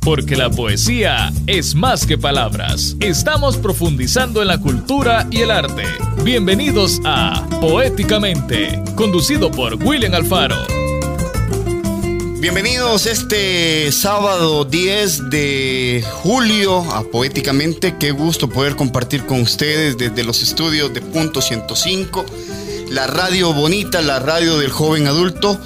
porque la poesía es más que palabras. Estamos profundizando en la cultura y el arte. Bienvenidos a Poéticamente, conducido por William Alfaro. Bienvenidos este sábado 10 de julio a Poéticamente. Qué gusto poder compartir con ustedes desde los estudios de Punto 105, la radio bonita, la radio del joven adulto.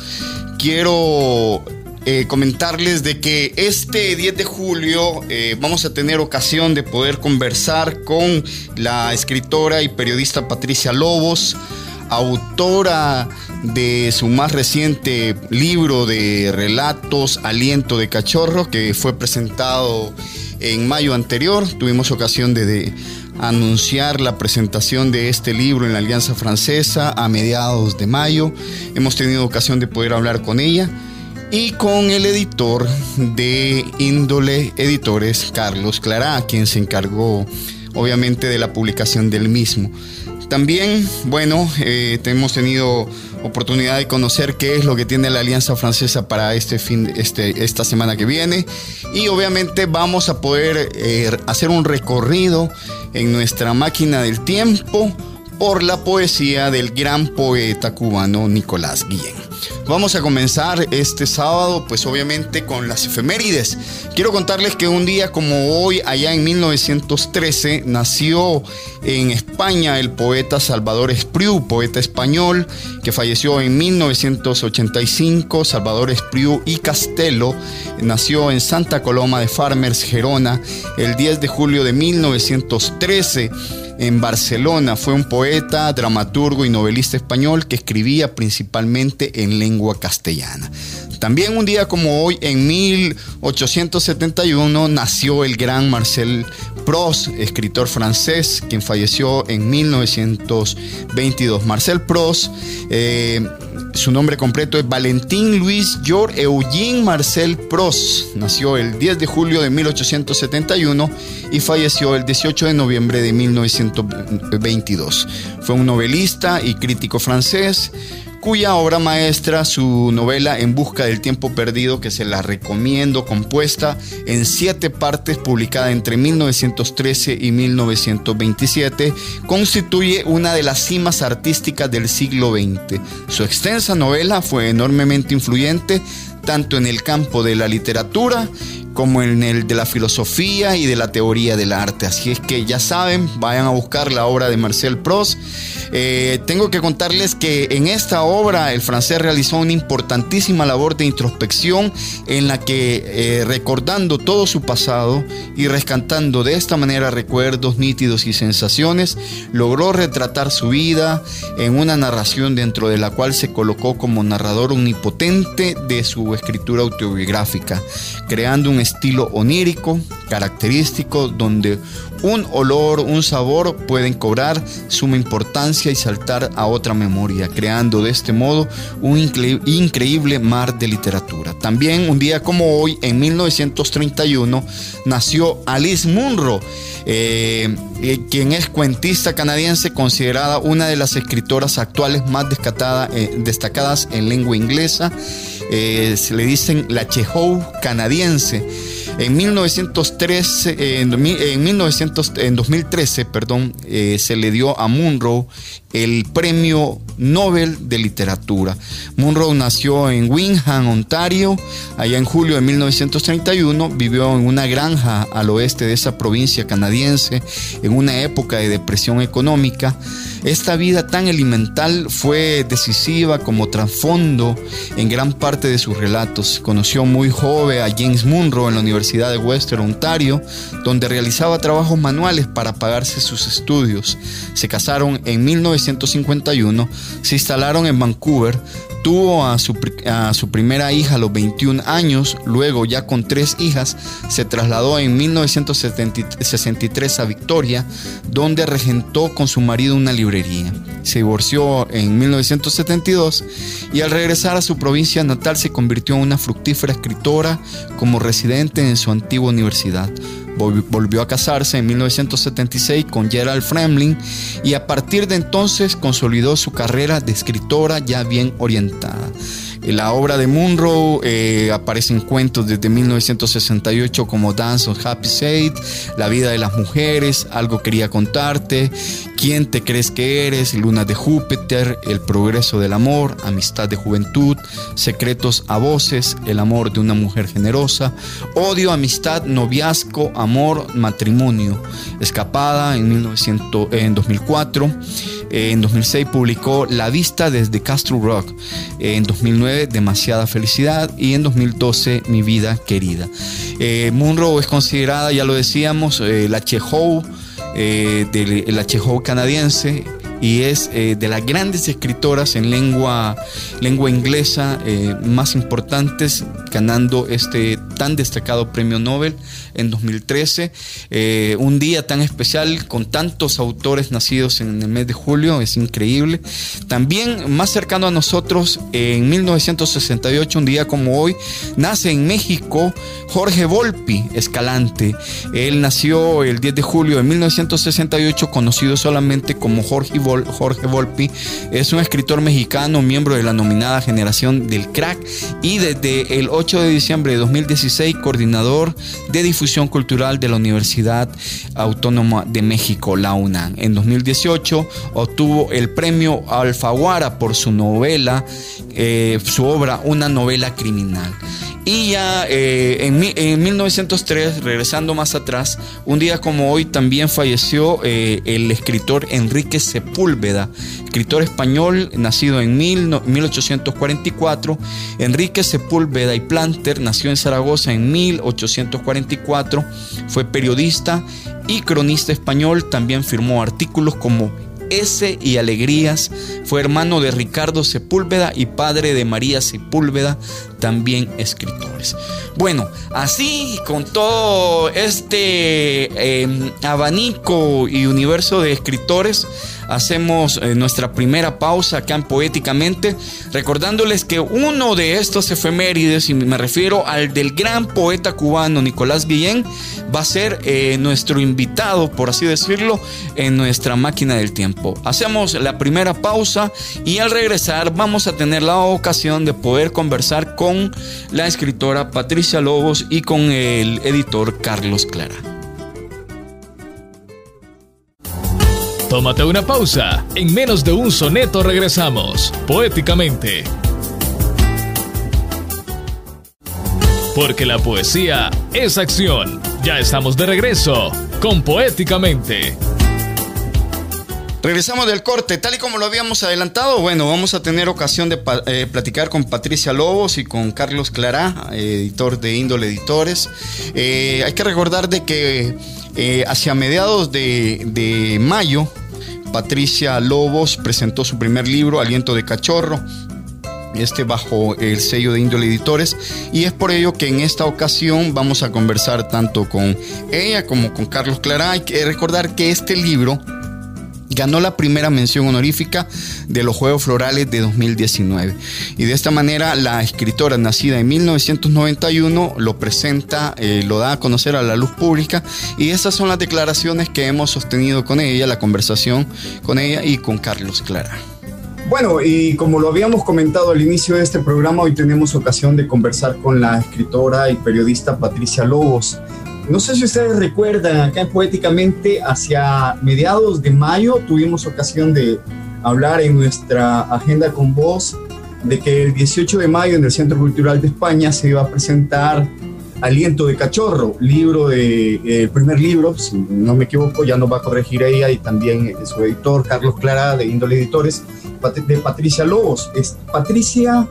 Quiero eh, comentarles de que este 10 de julio eh, vamos a tener ocasión de poder conversar con la escritora y periodista Patricia Lobos, autora de su más reciente libro de relatos, Aliento de Cachorro, que fue presentado en mayo anterior. Tuvimos ocasión de, anunciar la presentación de este libro en la Alianza Francesa a mediados de mayo. Hemos tenido ocasión de poder hablar con ella y con el editor de Índole Editores, Carlos Clará, quien se encargó obviamente de la publicación del mismo. También, bueno, eh, hemos tenido oportunidad de conocer qué es lo que tiene la Alianza Francesa para este fin, este, esta semana que viene. Y obviamente vamos a poder eh, hacer un recorrido en nuestra máquina del tiempo por la poesía del gran poeta cubano Nicolás Guillén. Vamos a comenzar este sábado, pues obviamente con las efemérides. Quiero contarles que un día como hoy, allá en 1913, nació en España el poeta Salvador Espriu, poeta español, que falleció en 1985. Salvador Espriu y Castelo nació en Santa Coloma de Farmers, Gerona, el 10 de julio de 1913 en Barcelona. Fue un poeta, dramaturgo y novelista español que escribía principalmente en lengua castellana. También un día como hoy, en 1871, nació el gran Marcel Proust, escritor francés, quien falleció en 1922. Marcel Proust, eh, su nombre completo es Valentín Luis George Eugene Marcel Proust. Nació el 10 de julio de 1871 y falleció el 18 de noviembre de 1922. Fue un novelista y crítico francés cuya obra maestra, su novela En Busca del Tiempo Perdido, que se la recomiendo, compuesta en siete partes, publicada entre 1913 y 1927, constituye una de las cimas artísticas del siglo XX. Su extensa novela fue enormemente influyente tanto en el campo de la literatura como en el de la filosofía y de la teoría del arte. Así es que ya saben, vayan a buscar la obra de Marcel Proust. Eh, tengo que contarles que en esta obra el francés realizó una importantísima labor de introspección en la que eh, recordando todo su pasado y rescatando de esta manera recuerdos nítidos y sensaciones, logró retratar su vida en una narración dentro de la cual se colocó como narrador omnipotente de su escritura autobiográfica, creando un estilo onírico, característico, donde un olor, un sabor pueden cobrar suma importancia y saltar a otra memoria, creando de este modo un increíble mar de literatura. También un día como hoy, en 1931, nació Alice Munro, eh, eh, quien es cuentista canadiense considerada una de las escritoras actuales más eh, destacadas en lengua inglesa. se le dicen la Chekhov canadiense. En 1913, en, en 2013, perdón, eh, se le dio a Munro el premio Nobel de Literatura. Munro nació en Wingham, Ontario, allá en julio de 1931, vivió en una granja al oeste de esa provincia canadiense en una época de depresión económica. Esta vida tan elemental fue decisiva como trasfondo en gran parte de sus relatos. Conoció muy joven a James Munro en la Universidad de Western Ontario, donde realizaba trabajos manuales para pagarse sus estudios. Se casaron en 1931 1951 se instalaron en Vancouver, tuvo a su, primera hija a los 21 años, luego ya con tres hijas se trasladó en 1963 a Victoria, donde regentó con su marido una librería. Se divorció en 1972 y al regresar a su provincia natal se convirtió en una fructífera escritora como residente en su antigua universidad volvió a casarse en 1976 con Gerald Fremling y a partir de entonces consolidó su carrera de escritora ya bien orientada. La obra de Munro eh, aparece en cuentos desde 1968 como Dance of Happy State, La vida de las mujeres, Algo quería contarte, ¿Quién te crees que eres? Luna de Júpiter, El progreso del amor, Amistad de juventud, Secretos a voces, El amor de una mujer generosa, Odio, amistad, noviazgo, amor, matrimonio. Escapada en, 1900, en 2004. En 2006 publicó La vista desde Castro Rock. En 2009 Demasiada felicidad. Y en 2012 Mi vida querida. Eh, Munro es considerada, ya lo decíamos, eh, la Chekhov, eh, de la Chekhov canadiense y es de las grandes escritoras en lengua, lengua inglesa más importantes, ganando este destacado premio Nobel en 2013. Eh, un día tan especial con tantos autores nacidos en el mes de julio, es increíble. También más cercano a nosotros, en 1968, un día como hoy, nace en México Jorge Volpi Escalante. Él nació el 10 de julio de 1968, conocido solamente como Jorge Volpi Jorge Volpi es un escritor mexicano, miembro de la nominada generación del crack y desde el 8 de diciembre de 2016 coordinador de difusión cultural de la Universidad Autónoma de México, la UNAM. En 2018 obtuvo el premio Alfaguara por su novela, eh, su obra Una novela criminal. Y ya eh, en, 1903, regresando más atrás, un día como hoy también falleció eh, el escritor Enrique Sepúlveda, escritor español nacido en 1844. Enrique Sepúlveda y Planter nació en Zaragoza en 1844, fue periodista y cronista español, también firmó artículos como S y Alegrías. Fue hermano de Ricardo Sepúlveda y padre de María Sepúlveda, también escritores. Bueno, así con todo este em, abanico y universo de escritores, hacemos eh, nuestra primera pausa acá en Poéticamente, recordándoles que uno de estos efemérides, y me refiero al del gran poeta cubano Nicolás Guillén, va a ser eh, nuestro invitado, por así decirlo, en nuestra máquina del tiempo. Hacemos la primera pausa y al regresar vamos a tener la ocasión de poder conversar con la escritora Patricia Lobos y con el editor Carlos Clara. Tómate una pausa. En menos de un soneto regresamos, poéticamente. Porque la poesía es acción. Ya estamos de regreso con Poéticamente. Regresamos del corte, tal y como lo habíamos adelantado, bueno, vamos a tener ocasión de eh, platicar con Patricia Lobos y con Carlos Clará, editor de Índole Editores. Eh, hay que recordar de que eh, hacia mediados de, de mayo Patricia Lobos presentó su primer libro, Aliento de Cachorro, este bajo el sello de Índole Editores y es por ello que en esta ocasión vamos a conversar tanto con ella como con Carlos Clara. Hay que recordar que este libro ganó la primera mención honorífica de los Juegos Florales de 2019. Y de esta manera la escritora nacida en 1991 lo presenta, eh, lo da a conocer a la luz pública y estas son las declaraciones que hemos sostenido con ella, la conversación con ella y con Carlos Clara. Bueno, y como lo habíamos comentado al inicio de este programa, hoy tenemos ocasión de conversar con la escritora y periodista Patricia Lobos. No sé si ustedes recuerdan, acá Poéticamente, hacia mediados de mayo tuvimos ocasión de hablar en nuestra agenda con vos de que el 18 de mayo en el Centro Cultural de España se iba a presentar Aliento de Cachorro, libro de, el primer libro, si no me equivoco, ya nos va a corregir ella y también su editor Carlos Clara de Índole Editores, de Patricia Lobos. Es, Patricia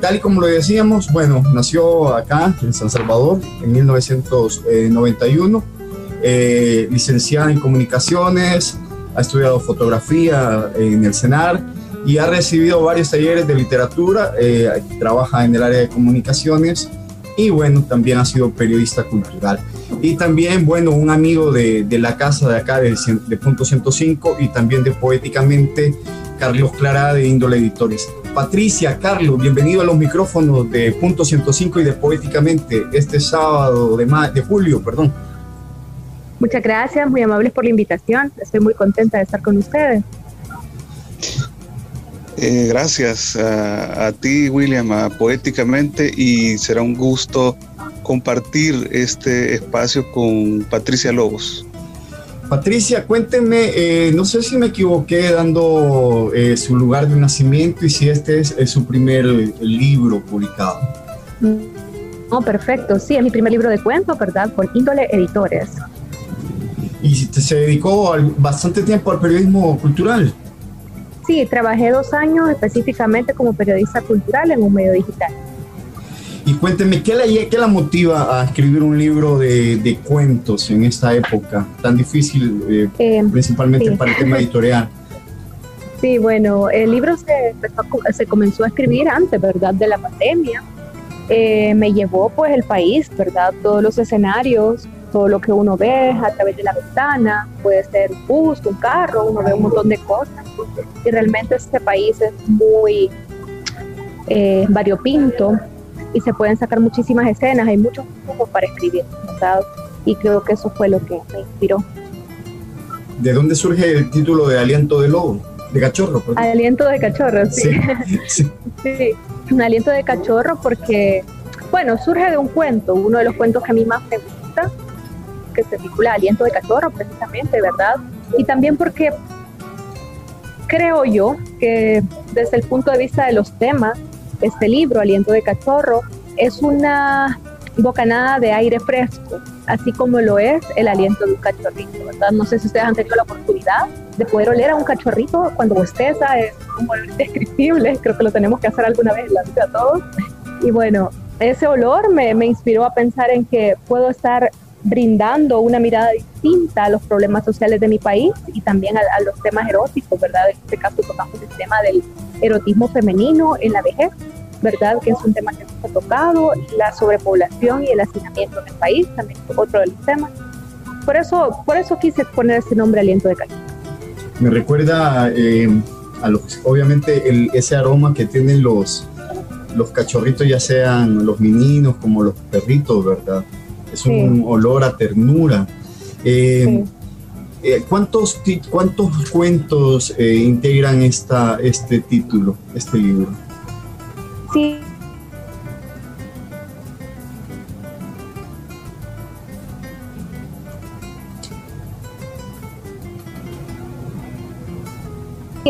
Tal y como lo decíamos, bueno, nació acá en San Salvador en 1991, eh, licenciada en comunicaciones, ha estudiado fotografía en el CENAR y ha recibido varios talleres de literatura, eh, trabaja en el área de comunicaciones y bueno, también ha sido periodista cultural. Y también, bueno, un amigo de, de la casa de acá, de, de Punto 105 y también de Poéticamente, Carlos Clara de Índole Editores. Patricia, Carlos, bienvenido a los micrófonos de Punto 105 y de Poéticamente este sábado de, de julio, perdón. Muchas gracias, muy amables por la invitación. Estoy muy contenta de estar con ustedes. Eh, gracias a, ti, William, Poéticamente, y será un gusto compartir este espacio con Patricia Lobos. Patricia, cuénteme, eh, no sé si me equivoqué dando eh, su lugar de nacimiento y si este es, su primer libro publicado. No, perfecto, sí, es mi primer libro de cuentos, ¿verdad? Por Índole Editores. ¿Y se dedicó bastante tiempo al periodismo cultural? Sí, trabajé dos años específicamente como periodista cultural en un medio digital. Y cuénteme, ¿qué la, qué la motiva a escribir un libro de, cuentos en esta época tan difícil, eh, eh, principalmente para el tema editorial? Sí, bueno, el libro se, se comenzó a escribir antes, ¿verdad?, de la pandemia. Eh, me llevó pues el país, ¿verdad? Todos los escenarios, todo lo que uno ve a través de la ventana, puede ser un bus, un carro, uno ve un montón de cosas. Y realmente este país es muy eh, variopinto y se pueden sacar muchísimas escenas, hay muchos flujo para escribir, ¿verdad? Y creo que eso fue lo que me inspiró. ¿De dónde surge el título de Aliento de Lobo? De cachorro. Aliento de cachorro, sí. Sí, sí. Un aliento de cachorro porque, bueno, surge de un cuento, uno de los cuentos que a mí más me gusta, que se titula Aliento de Cachorro, precisamente, ¿verdad? Y también porque creo yo que desde el punto de vista de los temas, este libro, Aliento de Cachorro, es una bocanada de aire fresco, así como lo es el aliento de un cachorrito, ¿verdad? No sé si ustedes han tenido la oportunidad de poder oler a un cachorrito cuando bosteza, es un olor indescriptible, creo que lo tenemos que hacer alguna vez en la vida todos. Y bueno, ese olor me, me inspiró a pensar en que puedo estar brindando una mirada distinta a los problemas sociales de mi país y también a, los temas eróticos, ¿verdad? En este caso tocamos el tema del erotismo femenino en la vejez, ¿verdad? Que es un tema que se ha tocado, la sobrepoblación y el hacinamiento en el país, también es otro de los temas. Por eso, por eso quise poner ese nombre Aliento de Cali. Me recuerda eh, a los, obviamente el, ese aroma que tienen los, los cachorritos, ya sean los meninos como los perritos, ¿verdad? Es un olor a ternura. Eh, eh, ¿cuántos, ¿Cuántos cuentos eh, integran esta, este título, este libro? Sí.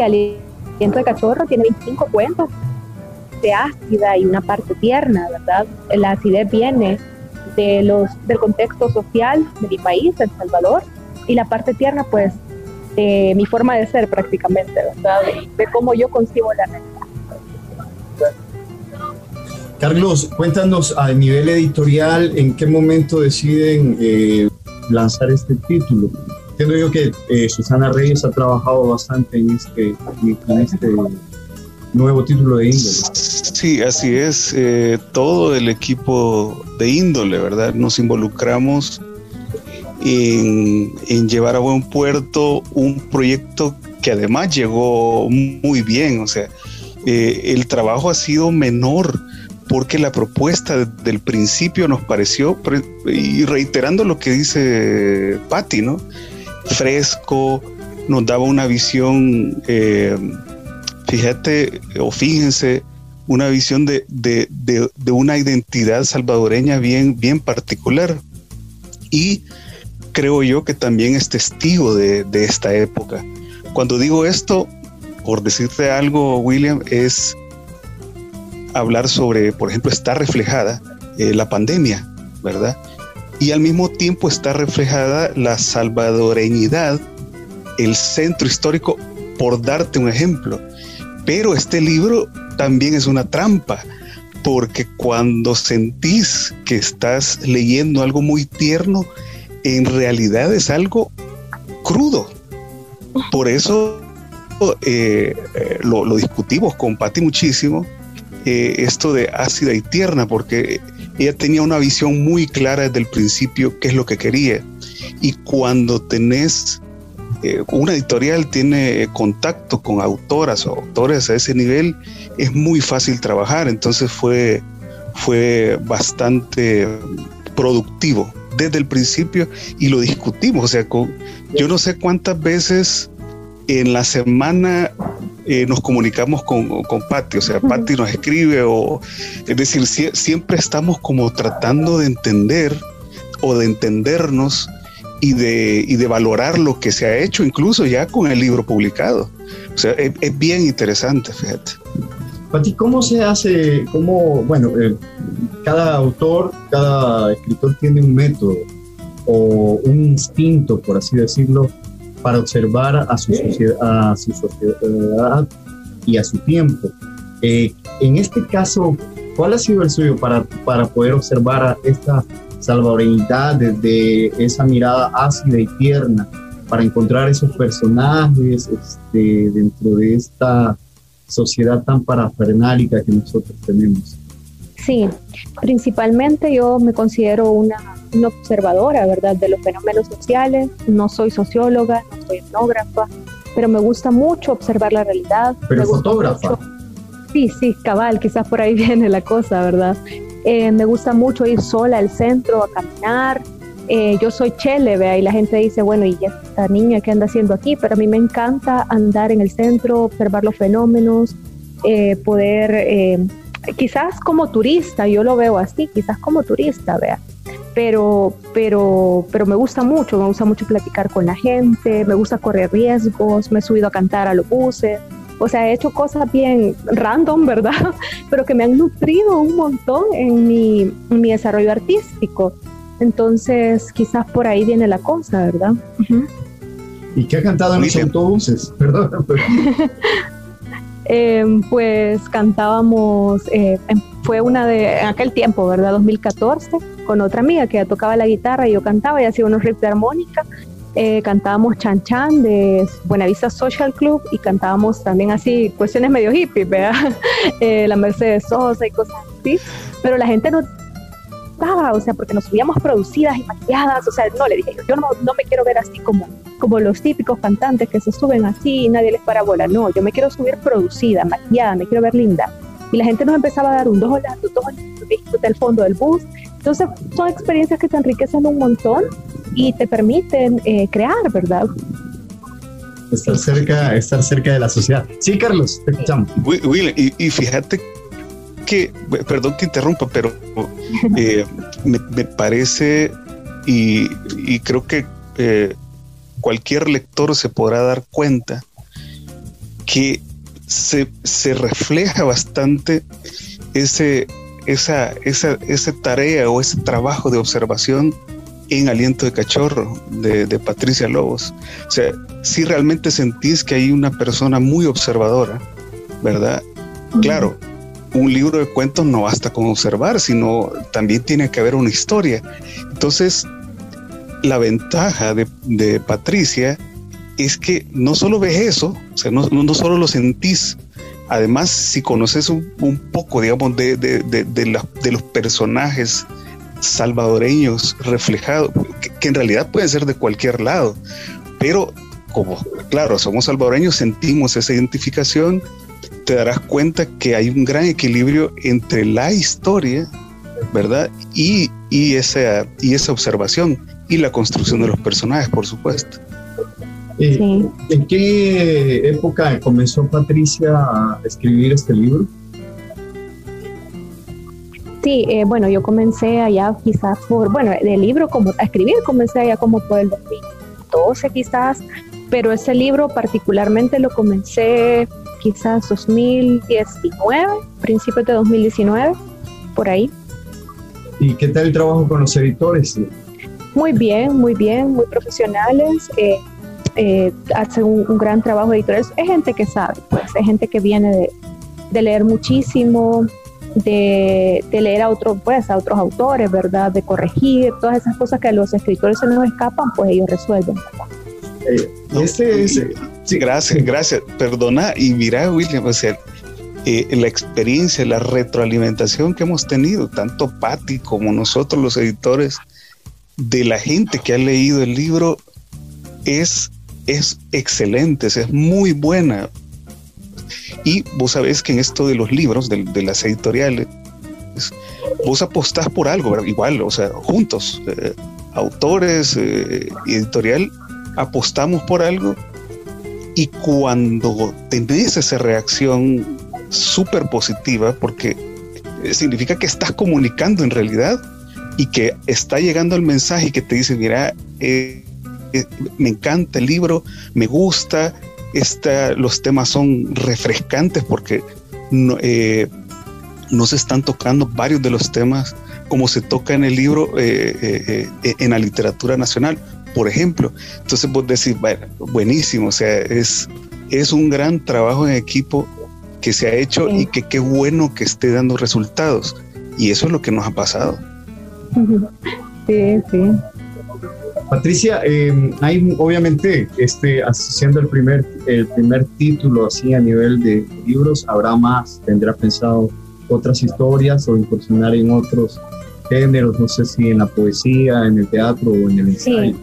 Aliento de Cachorro tiene 25 cuentos de ácida y una parte tierna, ¿verdad? La acidez viene de los, del contexto social de mi país, El Salvador, y la parte tierna, pues, de mi forma de ser prácticamente, ¿verdad? De, cómo yo concibo la realidad. Carlos, cuéntanos a nivel editorial, ¿en qué momento deciden eh, lanzar este título? Entiendo yo que eh, Susana Reyes ha trabajado bastante en este, en este nuevo título de índole. Sí, así es. Eh, todo el equipo de índole, ¿verdad? Nos involucramos en, llevar a buen puerto un proyecto que además llegó muy bien. O sea, eh, el trabajo ha sido menor porque la propuesta del principio nos pareció, y reiterando lo que dice Patti, ¿no? Fresco, nos daba una visión eh, fíjate o fíjense una visión de, una identidad salvadoreña bien, bien particular. Y creo yo que también es testigo de, esta época. Cuando digo esto, por decirte algo, William, es hablar sobre, por ejemplo, está reflejada eh, la pandemia, ¿verdad? Y al mismo tiempo está reflejada la salvadoreñidad, el centro histórico, por darte un ejemplo. Pero este libro también es una trampa, porque cuando sentís que estás leyendo algo muy tierno, en realidad es algo crudo. Por eso eh, eh, lo, discutimos con Patti muchísimo, eh, esto de ácida y tierna, porque ella tenía una visión muy clara desde el principio qué es lo que quería. Y cuando tenés eh, una editorial tiene contacto con autoras o autores a ese nivel, es muy fácil trabajar. Entonces fue, fue bastante productivo desde el principio y lo discutimos. O sea, yo no sé cuántas veces en la semana eh, nos comunicamos con, con Patti, o sea, Patti nos escribe, o es decir, siempre estamos como tratando de entender o de entendernos y de, y de valorar lo que se ha hecho, incluso ya con el libro publicado. O sea, es, bien interesante, fíjate. Pati, ¿cómo se hace? ¿Cómo, bueno, eh, cada autor, cada escritor tiene un método o un instinto, por así decirlo, para observar a su, sociedad, a su sociedad y a su tiempo. Eh, en este caso, ¿cuál ha sido el suyo para, para poder observar a esta salvadoreñidad desde esa mirada ácida y tierna para encontrar esos personajes este, dentro de esta sociedad tan parafernálica que nosotros tenemos? Sí, principalmente yo me considero una, una, observadora, ¿verdad?, de los fenómenos sociales. No soy socióloga, no soy etnógrafa, pero me gusta mucho observar la realidad. Pero fotógrafa. Sí, sí, cabal, quizás por ahí viene la cosa, ¿verdad? Eh, me gusta mucho ir sola al centro a caminar. Eh, yo soy chele, vea, y la gente dice, bueno, ¿y esta niña qué anda haciendo aquí? Pero a mí me encanta andar en el centro, observar los fenómenos, eh, poder quizás como turista, yo lo veo así, quizás como turista, vea. Pero, pero, pero me gusta mucho, me gusta mucho platicar con la gente, me gusta correr riesgos, me he subido a cantar a los buses, o sea, he hecho cosas bien random, ¿verdad? Pero que me han nutrido un montón en mi, mi desarrollo artístico. Entonces, quizás por ahí viene la cosa, ¿verdad? ¿Y qué ha cantado en los autobuses? Perdón. Em, pues cantábamos, eh, em, fue una de, en aquel tiempo, ¿verdad? 2014, con otra amiga que tocaba la guitarra y yo cantaba y hacía unos riffs de armónica. Eh, cantábamos Chan Chan de Buenavista Social Club y cantábamos también así cuestiones medio hippie, ¿verdad? Eh, la Mercedes Sosa y cosas así, pero la gente no estaba, o sea, porque nos subíamos producidas y maquilladas, o sea, no, le dije, yo no, no me quiero ver así como como los típicos cantantes que se suben así y nadie les para bola. No, yo me quiero subir producida, maquillada, me quiero ver linda. Y la gente nos empezaba a dar un dólar, dos dólares, del fondo del bus. Entonces, son experiencias que te enriquecen un montón y te permiten eh, crear, ¿verdad? Estar cerca, estar cerca de la sociedad. Sí, Carlos, te escuchamos. Will, y, fíjate que, perdón que interrumpa, pero eh, me, parece y, y, creo que eh, cualquier lector se podrá dar cuenta que se, refleja bastante ese, esa, esa, esa, tarea o ese trabajo de observación en Aliento de Cachorro de, Patricia Lobos. O sea, si realmente sentís que hay una persona muy observadora, ¿verdad? Claro, un libro de cuentos no basta con observar, sino también tiene que haber una historia. Entonces, la ventaja de, Patricia es que no solo ves eso, o sea, no, no, solo lo sentís, además si conoces un, poco, digamos, de, de, los personajes salvadoreños reflejados, que, en realidad pueden ser de cualquier lado, pero como, claro, somos salvadoreños, sentimos esa identificación, te darás cuenta que hay un gran equilibrio entre la historia, ¿verdad? Y, y, esa, y esa observación y la construcción de los personajes, por supuesto. Eh, ¿En qué época comenzó Patricia a escribir este libro? Sí, eh, bueno, yo comencé allá quizás por, bueno, el libro como a escribir comencé allá como por el 2012 quizás, pero ese libro particularmente lo comencé quizás 2019, principios de 2019, por ahí. ¿Y qué tal el trabajo con los editores? Muy bien, muy bien, muy profesionales. Eh, eh, hacen un, gran trabajo editorial. Es gente que sabe, pues, es gente que viene de, leer muchísimo, de, leer a otros, pues, a otros autores, ¿verdad? De corregir, todas esas cosas que a los escritores se nos escapan, pues ellos resuelven. Eh, sí, gracias, gracias. Perdona, y mira, William, o sea, eh, la experiencia, la retroalimentación que hemos tenido, tanto Patti como nosotros los editores, de la gente que ha leído el libro es, es excelente, es muy buena. Y vos sabés que en esto de los libros, de, las editoriales, vos apostás por algo, igual, o sea, juntos, eh, autores, eh, editorial, apostamos por algo Y cuando tenés esa reacción súper positiva, porque significa que estás comunicando en realidad y que está llegando el mensaje y que te dice, mira, eh, eh, me encanta el libro, me gusta, los temas son refrescantes porque no, eh, no, se están tocando varios de los temas como se toca en el libro en la literatura nacional, por ejemplo. Entonces vos decís, bueno, buenísimo, o sea, es, es un gran trabajo en equipo que se ha hecho y que qué bueno que esté dando resultados. Y eso es lo que nos ha pasado. Sí, sí. Patricia, em, hay obviamente, este, siendo el primer, el primer título así a nivel de libros, habrá más, tendrá pensado otras historias o incursionar en otros géneros, no sé si en la poesía, en el teatro o en el ensayo.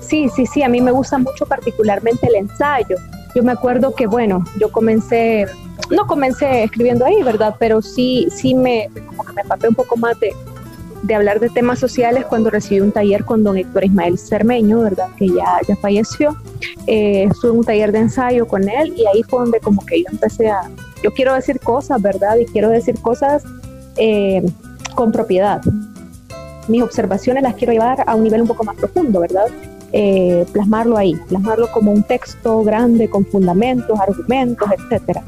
Sí, sí, sí, a mí me gusta mucho particularmente el ensayo. Yo me acuerdo que, bueno, yo comencé, no comencé escribiendo ahí, ¿verdad? Pero sí, sí me, como que me empapé un poco más de, de hablar de temas sociales cuando recibí un taller con don Héctor Ismael Cermeño, ¿verdad? Que ya, ya falleció. Eh, estuve en un taller de ensayo con él y ahí fue donde como que yo empecé a, yo quiero decir cosas, ¿verdad? Y quiero decir cosas eh, con propiedad. Mis observaciones las quiero llevar a un nivel un poco más profundo, ¿verdad? Eh, plasmarlo ahí, plasmarlo como un texto grande con fundamentos, argumentos, etcétera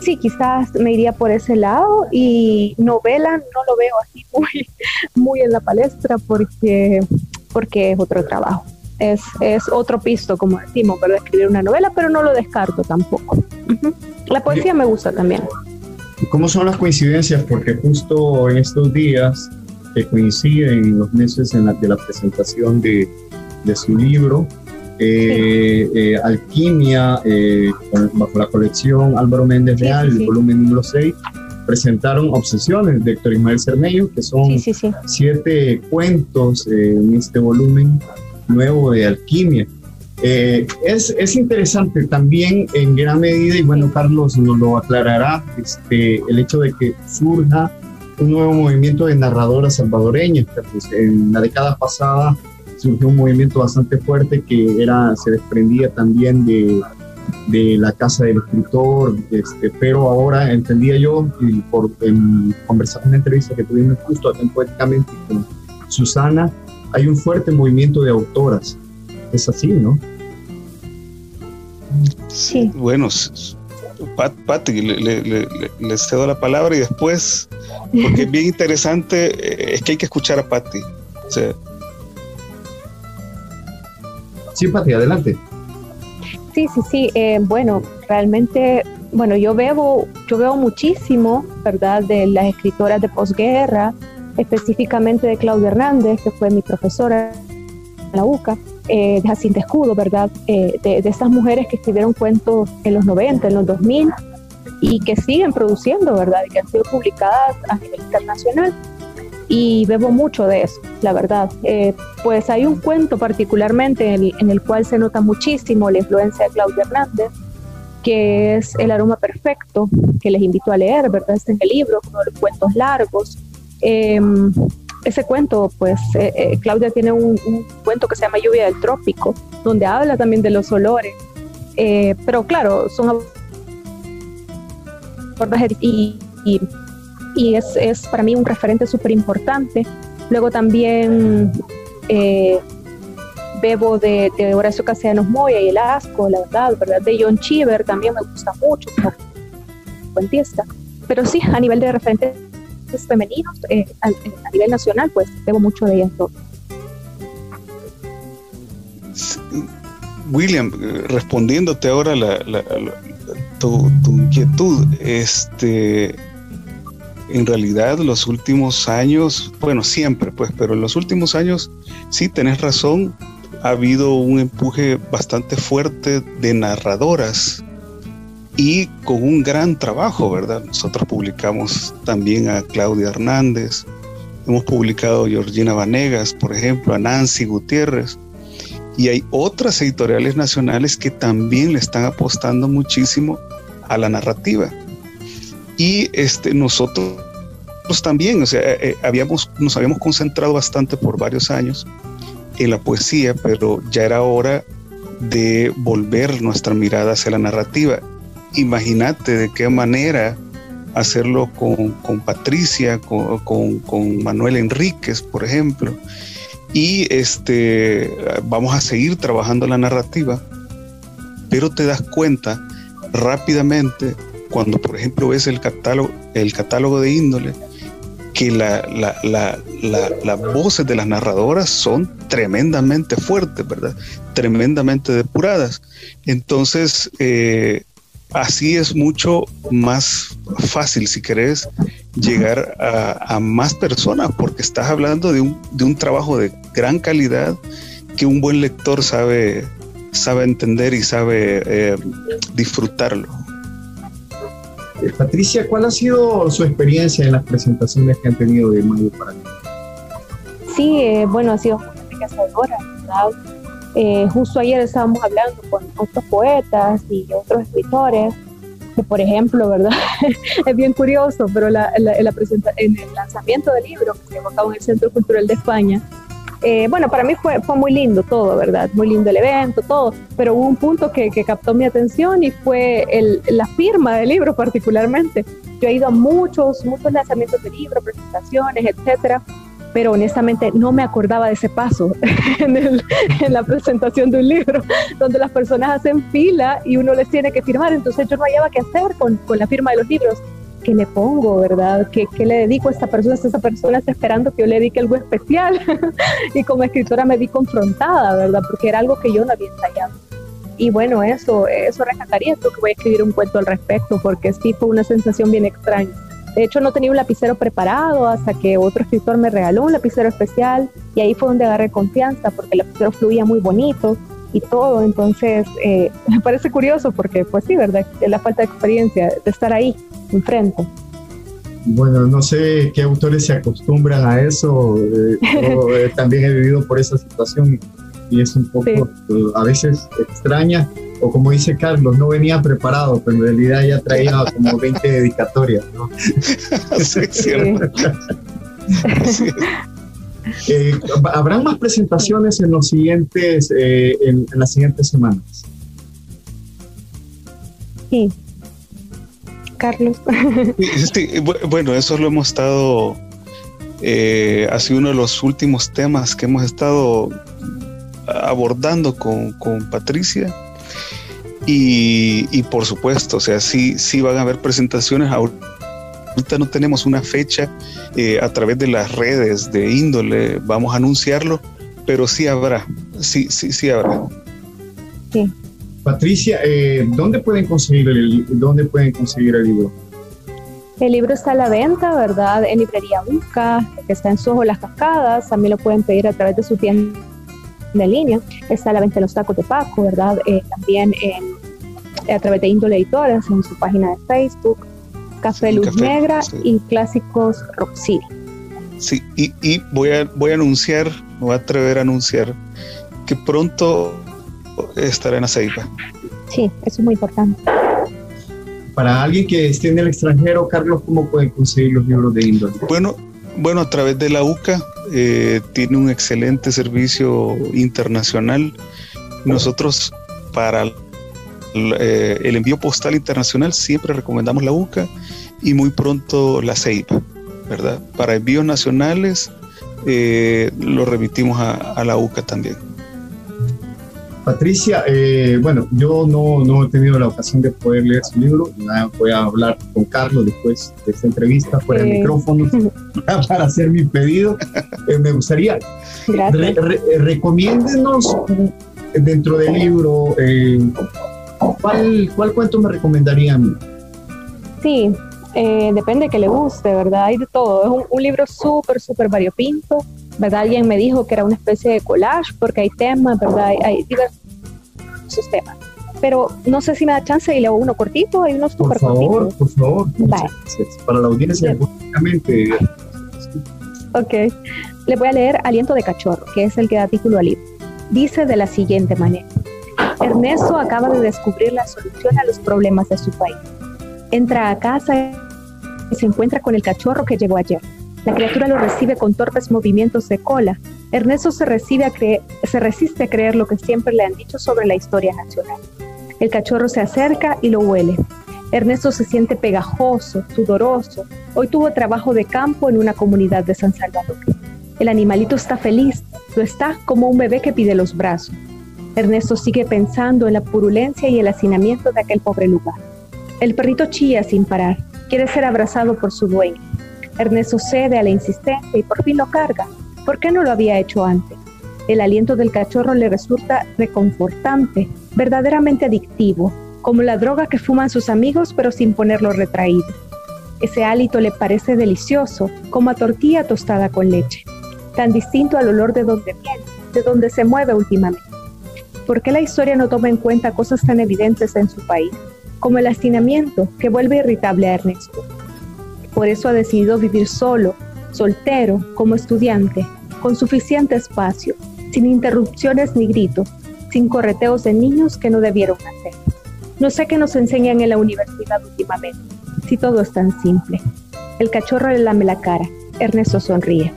sí, quizás me iría por ese lado y novela no lo veo así muy, muy en la palestra porque, porque es otro trabajo. Es, es otro pisto, como decimos, para escribir una novela, pero no lo descarto tampoco. La poesía me gusta también. ¿Cómo son las coincidencias? Porque justo en estos días que coinciden los meses en la, de la presentación de, de su libro, eh, eh, Alquimia, eh, bajo la colección Álvaro Méndez Real, el volumen número 6, presentaron Obsesiones de Héctor Ismael Cermello, que son siete cuentos en este volumen nuevo de Alquimia. es, es, interesante también en gran medida, y bueno, Carlos nos lo aclarará, este, el hecho de que surja un nuevo movimiento de narradoras salvadoreñas. Pues, en la década pasada surgió un movimiento bastante fuerte que era, se desprendía también de, de la casa del escritor, este, pero ahora entendía yo, y por en conversar una entrevista que tuvimos justo poéticamente con Susana, hay un fuerte movimiento de autoras. Es así, ¿no? Sí. Bueno, Pat, Pati, le, le, cedo la palabra y después, porque es bien interesante, eh, es que hay que escuchar a Patti. O sea, Sí, Pati, adelante. Sí, sí, sí. Eh, bueno, realmente, bueno, yo veo, yo veo muchísimo, ¿verdad?, de las escritoras de posguerra, específicamente de Claudia Hernández, que fue mi profesora en la UCA, eh, de Jacinta Escudo, ¿verdad?, eh, de, de estas mujeres que escribieron cuentos en los 90, en los 2000, y que siguen produciendo, ¿verdad?, y que han sido publicadas a nivel internacional y bebo mucho de eso, la verdad. Eh, pues hay un cuento particularmente en el, cual se nota muchísimo la influencia de Claudia Hernández, que es El aroma perfecto, que les invito a leer, ¿verdad? Este es el libro, uno de los cuentos largos. Em, ese cuento, pues eh, eh, Claudia tiene un, cuento que se llama Lluvia del Trópico, donde habla también de los olores, pero claro, son y, y y es, es para mí un referente súper importante. Luego también eh, bebo de, de, Horacio Castellanos Moya y El Asco, la verdad, ¿verdad? De John Cheever también me gusta mucho como cuentista. Pero sí, a nivel de referentes femeninos, eh, a, nivel nacional, pues bebo mucho de ellas dos. William, respondiéndote ahora la, la, tu, tu, inquietud, este, en realidad los últimos años, bueno, siempre pues, pero en los últimos años sí tenés razón, ha habido un empuje bastante fuerte de narradoras y con un gran trabajo, ¿verdad? Nosotros publicamos también a Claudia Hernández, hemos publicado a Georgina Vanegas, por ejemplo, a Nancy Gutiérrez, y hay otras editoriales nacionales que también le están apostando muchísimo a la narrativa. Y este, nosotros también, o sea, eh, eh, habíamos, nos habíamos concentrado bastante por varios años en la poesía, pero ya era hora de volver nuestra mirada hacia la narrativa. Imagínate de qué manera hacerlo con, Patricia, con, con, Manuel Enríquez, por ejemplo. Y este, vamos a seguir trabajando la narrativa, pero te das cuenta rápidamente cuando, por ejemplo, ves el catálogo, el catálogo de índole, que la, las voces de las narradoras son tremendamente fuertes, ¿verdad? Tremendamente depuradas. Entonces, eh, así es mucho más fácil, si querés, llegar a, más personas, porque estás hablando de un, de un, trabajo de gran calidad que un buen lector sabe, sabe entender y sabe eh, disfrutarlo. Eh, Patricia, ¿cuál ha sido su experiencia en las presentaciones que han tenido de Mayo para mí? Sí, eh, bueno, ha sido muy ¿verdad? Eh, justo ayer estábamos hablando con otros poetas y otros escritores, que por ejemplo, ¿verdad? es bien curioso, pero la, en, la en el lanzamiento del libro que llevó a cabo en el Centro Cultural de España, eh, bueno, para mí fue, fue muy lindo todo, ¿verdad? Muy lindo el evento, todo, pero hubo un punto que, que captó mi atención y fue el, la firma del libro particularmente. Yo he ido a muchos, muchos lanzamientos de libros, presentaciones, etcétera, pero honestamente no me acordaba de ese paso en, el, en, la presentación de un libro, donde las personas hacen fila y uno les tiene que firmar, entonces yo no hallaba qué hacer con, con la firma de los libros. ¿Qué le pongo, verdad? ¿Qué, ¿Qué, le dedico a esta persona? Esta persona está esperando que yo le dedique algo especial. y como escritora me vi confrontada, ¿verdad? Porque era algo que yo no había ensayado. Y bueno, eso, eso rescataría. Creo que voy a escribir un cuento al respecto, porque sí fue una sensación bien extraña. De hecho, no tenía un lapicero preparado hasta que otro escritor me regaló un lapicero especial y ahí fue donde agarré confianza, porque el lapicero fluía muy bonito y todo. Entonces, eh, me parece curioso porque, pues sí, ¿verdad? La falta de experiencia de estar ahí enfrente. Bueno, no sé qué autores se acostumbran a eso. Eh, yo eh, también he vivido por esa situación y es un poco a veces extraña. O como dice Carlos, no venía preparado, pero en realidad ya traía como 20 dedicatorias. ¿no? sí, cierto. Eh, ¿Habrán más presentaciones en, los siguientes, en, las siguientes semanas? Sí, Carlos. bueno, eso lo hemos estado, eh, ha sido uno de los últimos temas que hemos estado abordando con, Patricia. Y, por supuesto, o sea, sí, sí van a haber presentaciones. Ahorita no tenemos una fecha eh, a través de las redes de índole, vamos a anunciarlo, pero sí habrá, sí, sí, sí habrá. Sí. Patricia, eh, ¿dónde, pueden conseguir el, ¿dónde pueden conseguir el libro? El libro está a la venta, ¿verdad? En librería Busca, que está en Soho Las Cascadas. También lo pueden pedir a través de su tienda de línea. Está a la venta en los tacos de Paco, ¿verdad? Eh, también a través de Índole Editores en su página de Facebook. Café Luz Negra y Clásicos Rock City. Sí, y, y, voy, a, voy a anunciar, me voy a atrever a anunciar que pronto estar en Aceipa. Sí, eso es muy importante. Para alguien que esté en el extranjero, Carlos, ¿cómo pueden conseguir los libros de índole? Bueno, bueno, a través de la UCA eh, tiene un excelente servicio internacional. Nosotros para eh, el envío postal internacional siempre recomendamos la UCA y muy pronto la CEIPA, ¿verdad? Para envíos nacionales eh, lo remitimos a la UCA también. Patricia, eh, bueno, yo no, no, he tenido la ocasión de poder leer su libro, voy a hablar con Carlos después de esta entrevista fuera del micrófono para hacer mi pedido. Eh, me gustaría, re, recomiéndenos dentro del libro, eh, ¿cuál, ¿cuál cuento me recomendarían? Sí, depende de que le guste, ¿verdad? Hay de todo, es un, un libro súper, súper variopinto ¿verdad? Alguien me dijo que era una especie de collage porque hay temas, ¿verdad? Hay, diversos temas. Pero no sé si me da chance y leo uno cortito, hay unos súper cortitos. Por favor, por favor. Para la audiencia, básicamente. Ok. Le voy a leer Aliento de Cachorro, que es el que da título al libro. Dice de la siguiente manera. Ernesto acaba de descubrir la solución a los problemas de su país. Entra a casa y se encuentra con el cachorro que llegó ayer. La criatura lo recibe con torpes movimientos de cola Ernesto se, resiste a creer lo que siempre le han dicho sobre la historia nacional. El cachorro se acerca y lo huele. Ernesto se siente pegajoso, sudoroso. Hoy tuvo trabajo de campo en una comunidad de San Salvador. El animalito está feliz, lo está como un bebé que pide los brazos. Ernesto sigue pensando en la purulencia y el hacinamiento de aquel pobre lugar. El perrito chilla sin parar, quiere ser abrazado por su dueño. Ernesto cede a la insistencia y por fin lo carga. ¿Por qué no lo había hecho antes? El aliento del cachorro le resulta reconfortante, verdaderamente adictivo, como la droga que fuman sus amigos pero sin ponerlo retraído. Ese hálito le parece delicioso, como a tortilla tostada con leche, tan distinto al olor de donde viene, de donde se mueve últimamente. ¿Por qué la historia no toma en cuenta cosas tan evidentes en su país, como el hacinamiento que vuelve irritable a Ernesto? Por eso ha decidido vivir solo, soltero, como estudiante, con suficiente espacio, sin interrupciones ni gritos, sin correteos de niños que no debieron hacer. No sé qué nos enseñan en la universidad últimamente, si todo es tan simple. El cachorro le lame la cara. Ernesto sonríe.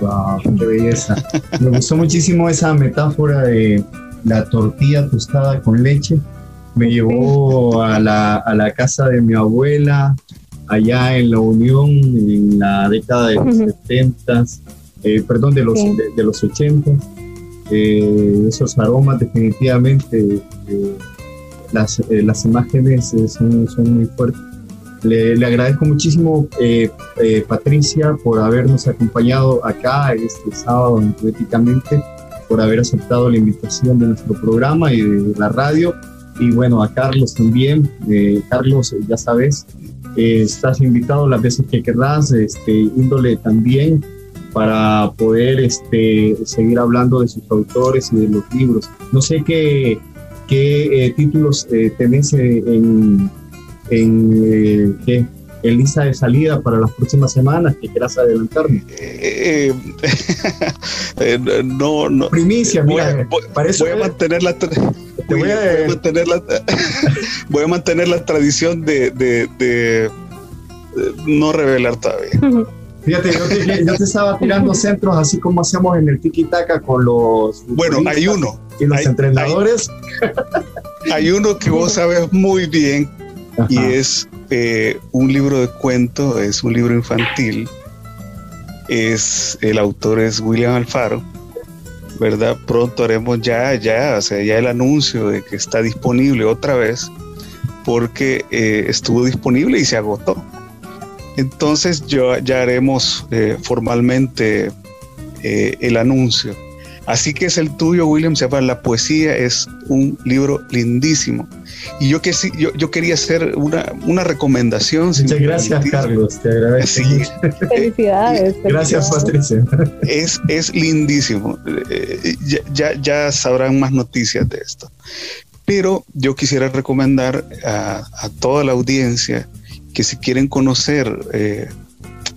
Wow, qué belleza. Me gustó muchísimo esa metáfora de la tortilla tostada con leche. Me llevó a la, a la casa de mi abuela, allá en la Unión en la década de los 70, eh, perdón, de los, de, los 80. Eh, esos aromas definitivamente, eh, las, las, imágenes son, son, muy fuertes. Le, le agradezco muchísimo, Patricia, por habernos acompañado acá este sábado Poéticamente, por haber aceptado la invitación de nuestro programa y de la radio. Y bueno, a Carlos también. Carlos, ya sabes, estás invitado las veces que querrás, este, índole también para poder este, seguir hablando de sus autores y de los libros. No sé qué, qué eh, títulos eh, tenés eh, en, en, ¿qué? en lista de salida para las próximas semanas que quieras adelantarme. no, no. Primicia, mira, voy, voy a mantener la voy, a, mantener la, voy a mantener la tradición de, de, no revelar todavía. Fíjate, yo te, estaba tirando centros así como hacemos en el tiki taka con los. Bueno, hay uno. Y los entrenadores. Hay, uno que vos sabes muy bien y es eh, un libro de cuentos, es un libro infantil. Es el autor es William Alfaro ¿verdad? Pronto haremos ya, ya, o sea, ya el anuncio de que está disponible otra vez, porque eh, estuvo disponible y se agotó. Entonces yo, ya haremos eh, formalmente el anuncio. Así que es el tuyo, William, se llama La poesía, es un libro lindísimo. Y yo, que, yo, yo quería hacer una, una recomendación. Muchas gracias, Carlos, te agradezco. Felicidades. Gracias, Patricia. Es, es lindísimo. Eh, ya, ya, sabrán más noticias de esto. Pero yo quisiera recomendar a, a toda la audiencia que si quieren conocer eh,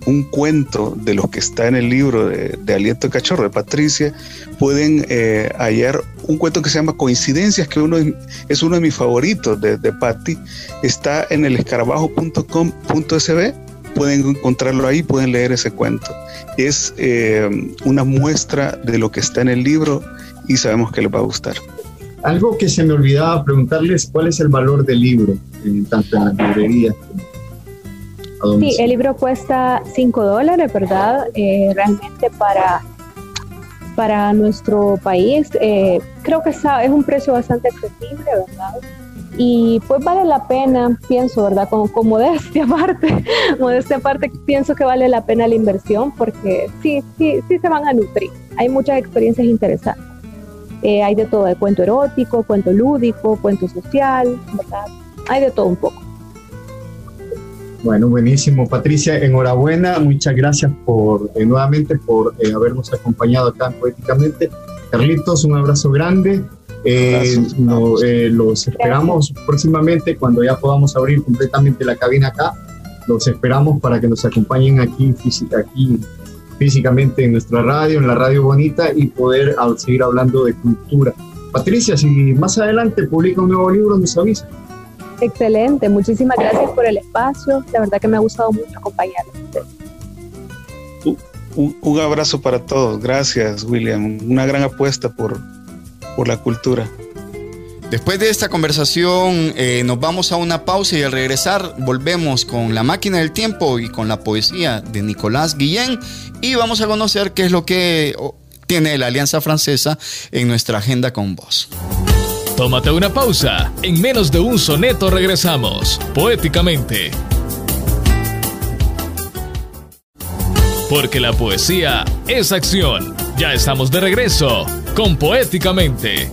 un cuento de lo que está en el libro de, Aliento de Cachorro de Patricia, pueden eh, hallar un cuento que se llama Coincidencias, que uno es uno de mis favoritos de, Patti. Está en el escarabajo.com.sb. Pueden encontrarlo ahí, pueden leer ese cuento. Es eh, una muestra de lo que está en el libro y sabemos que les va a gustar. Algo que se me olvidaba preguntarles, ¿cuál es el valor del libro, tanto en la librería Sí, el libro cuesta 5 dólares, ¿verdad? Eh, realmente para, para nuestro país eh, creo que es un precio bastante accesible, ¿verdad? Y pues vale la pena, pienso, ¿verdad? Con, con modestia aparte, modestia aparte, pienso que vale la pena la inversión porque sí, sí, sí se van a nutrir. Hay muchas experiencias interesantes. Eh, hay de todo, de cuento erótico, cuento lúdico, cuento social, ¿verdad? Hay de todo un poco. Bueno, buenísimo. Patricia, enhorabuena. Muchas gracias por eh, nuevamente por eh, habernos acompañado acá Poéticamente. Carlitos, un abrazo grande. Eh, los esperamos próximamente cuando ya podamos abrir completamente la cabina acá. Los esperamos para que nos acompañen aquí, aquí físicamente en nuestra radio, en la radio bonita y poder seguir hablando de cultura. Patricia, si más adelante publica un nuevo libro, nos avisa. Excelente, muchísimas gracias por el espacio. La verdad que me ha gustado mucho acompañarles. Un, abrazo para todos. Gracias, William. Una gran apuesta por, por la cultura. Después de esta conversación eh, nos vamos a una pausa y al regresar volvemos con la máquina del tiempo y con la poesía de Nicolás Guillén y vamos a conocer qué es lo que tiene la Alianza Francesa en nuestra agenda con vos. Tómate una pausa. En menos de un soneto regresamos, poéticamente. Porque la poesía es acción. Ya estamos de regreso con Poéticamente.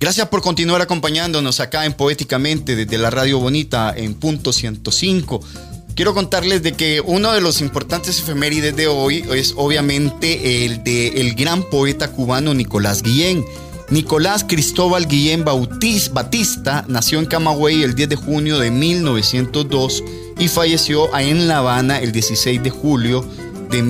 Gracias por continuar acompañándonos acá en Poéticamente desde la Radio Bonita en punto 105. Quiero contarles de que uno de los importantes efemérides de hoy es obviamente el de el gran poeta cubano Nicolás Guillén. Nicolás Cristóbal Guillén Bautiz, Batista nació en Camagüey el 10 de junio de 1902 y falleció en La Habana el 16 de julio de,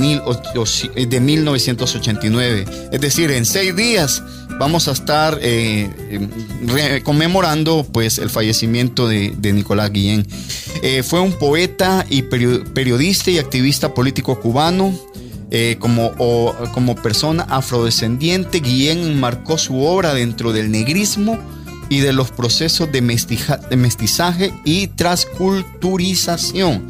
de 1989. Es decir, en seis días vamos a estar eh, conmemorando pues, el fallecimiento de, Nicolás Guillén. Eh, fue un poeta y periodista y activista político cubano. Eh, como, como persona afrodescendiente, Guillén marcó su obra dentro del negrismo y de los procesos de, de mestizaje y transculturización,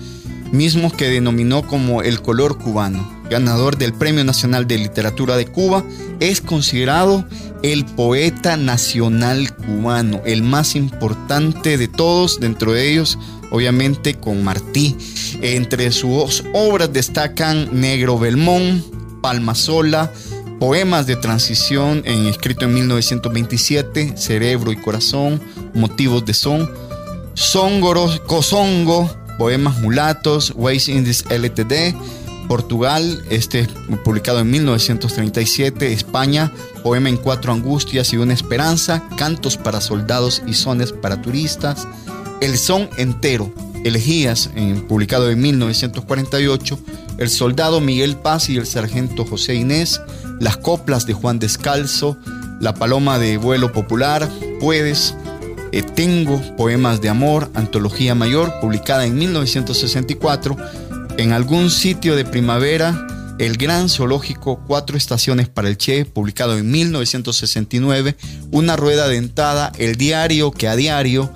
mismos que denominó como el color cubano. Ganador del Premio Nacional de Literatura de Cuba, es considerado el poeta nacional cubano, el más importante de todos, dentro de ellos, obviamente, con Martí. Entre sus obras destacan Negro Belmont, Palma Sola, Poemas de Transición, escrito en 1927, Cerebro y Corazón, Motivos de Son, Songoro, Cosongo, Poemas Mulatos, Ways Indies LTD, Portugal, este publicado en 1937, España, Poema en cuatro angustias y una esperanza, Cantos para soldados y sones para turistas, El son entero, Elegías, publicado en 1948, El soldado Miguel Paz y el sargento José Inés, Las coplas de Juan Descalzo, La paloma de vuelo popular, Puedes, eh, Tengo, Poemas de Amor, Antología Mayor, publicada en 1964, en algún sitio de primavera, el gran zoológico Cuatro Estaciones para el Che, publicado en 1969, Una rueda dentada, el diario que a diario,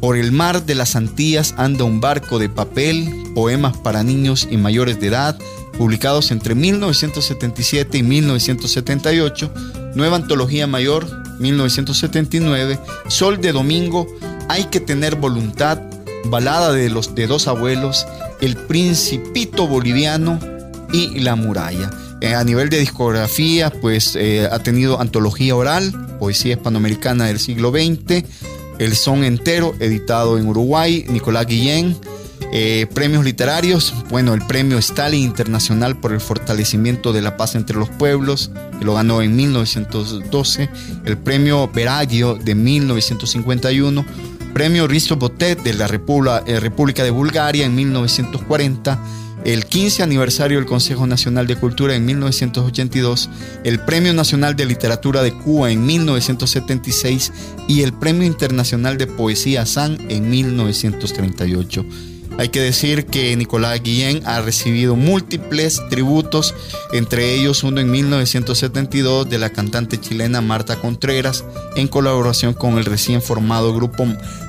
por el mar de las Antillas anda un barco de papel, poemas para niños y mayores de edad, publicados entre 1977 y 1978, Nueva Antología Mayor, 1979, Sol de Domingo, Hay que tener voluntad, Balada de los de dos abuelos, El Principito Boliviano y La Muralla. Eh, a nivel de discografía, pues eh, ha tenido antología oral, poesía hispanoamericana del siglo XX, El Son Entero, editado en Uruguay, Nicolás Guillén. Eh, premios literarios, bueno, el premio Stalin Internacional por el fortalecimiento de la paz entre los pueblos, que lo ganó en 1912, el premio Veraglio de 1951, Premio Risto Botet de la eh, República de Bulgaria en 1940, el 15 aniversario del Consejo Nacional de Cultura en 1982, el Premio Nacional de Literatura de Cuba en 1976 y el Premio Internacional de Poesía San en 1938. Hay que decir que Nicolás Guillén ha recibido múltiples tributos, entre ellos uno en 1972 de la cantante chilena Marta Contreras, en colaboración con el recién formado grupo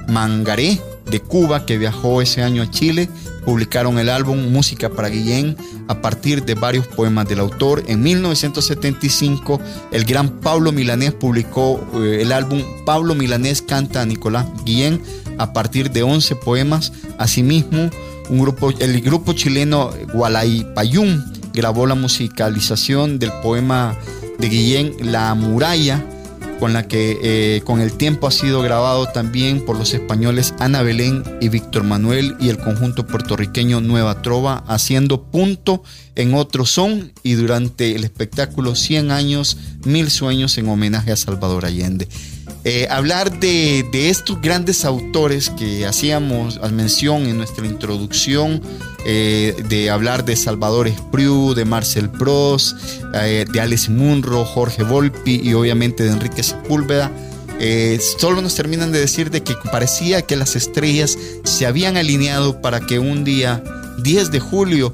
Mangaré de Cuba, que viajó ese año a Chile. Publicaron el álbum Música para Guillén a partir de varios poemas del autor. En 1975, el gran Pablo Milanés publicó eh, el álbum Pablo Milanés canta a Nicolás Guillén a partir de 11 poemas. Asimismo, el grupo chileno Gualaipayún grabó la musicalización del poema de Guillén La Muralla, con la que eh, con el tiempo ha sido grabado también por los españoles Ana Belén y Víctor Manuel y el conjunto puertorriqueño Nueva Trova, haciendo punto en otro son y durante el espectáculo 100 años, mil sueños en homenaje a Salvador Allende. Eh, hablar de, estos grandes autores que hacíamos mención en nuestra introducción, eh, de hablar de Salvador Espriu, de Marcel Prost, eh, de Alex Munro, Jorge Volpi y obviamente de Enrique Sepúlveda. solo nos terminan de decir de que parecía que las estrellas se habían alineado para que un día 10 de julio